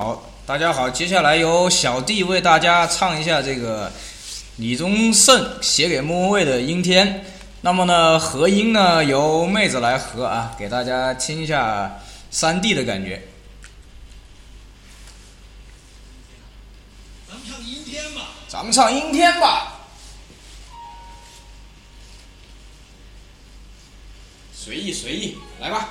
好，大家好，接下来由小弟为大家唱一下这个李宗盛写给莫文蔚的《阴天》。那么呢，和音呢由妹子来和啊，给大家听一下三 D 的感觉。咱们唱阴天吧。咱们唱《阴天》吧，随意随意，来吧。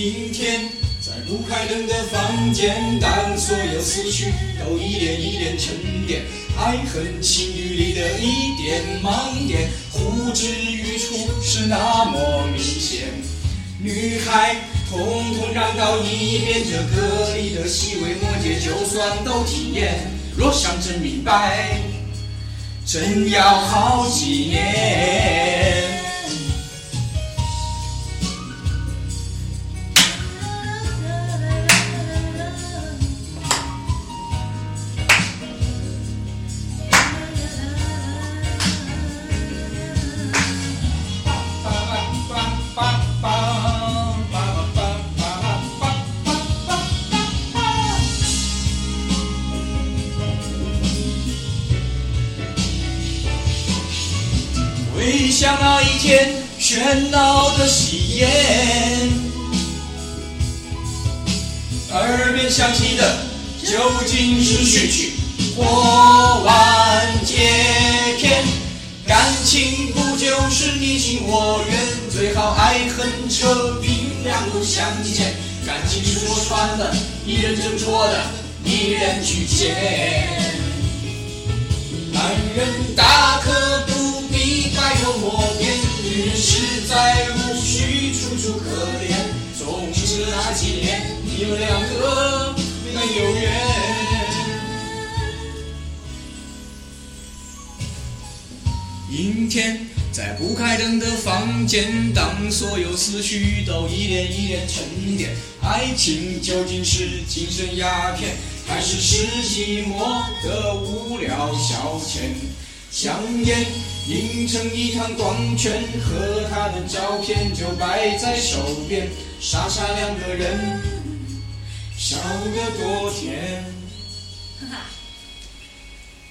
阴天，在不开灯的房间，当所有思绪都一点一点沉淀，爱恨情欲里的一点盲点，呼之欲出是那么明显。女孩，统统让到一边，这歌里的细微末节，就算都体验，若想真明白，真要好几年。像那一天喧闹的喜宴，耳边响起的究竟是序曲或完结篇？感情不就是你情我愿？最好爱恨扯平，两不相欠。感情说穿了，一人挣脱的，一人去捡。男人再无需楚楚可怜。总之那几年，你们两个没有缘。阴天，在不开灯的房间，当所有思绪都一点一点沉淀，爱情究竟是精神鸦片，还是是寂寞的无聊消遣？香烟映成一滩光圈，和他的照片就摆在手边，傻傻两个人，笑得多甜。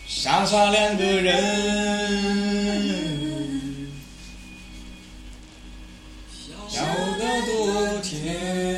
傻傻两个人，笑得多甜。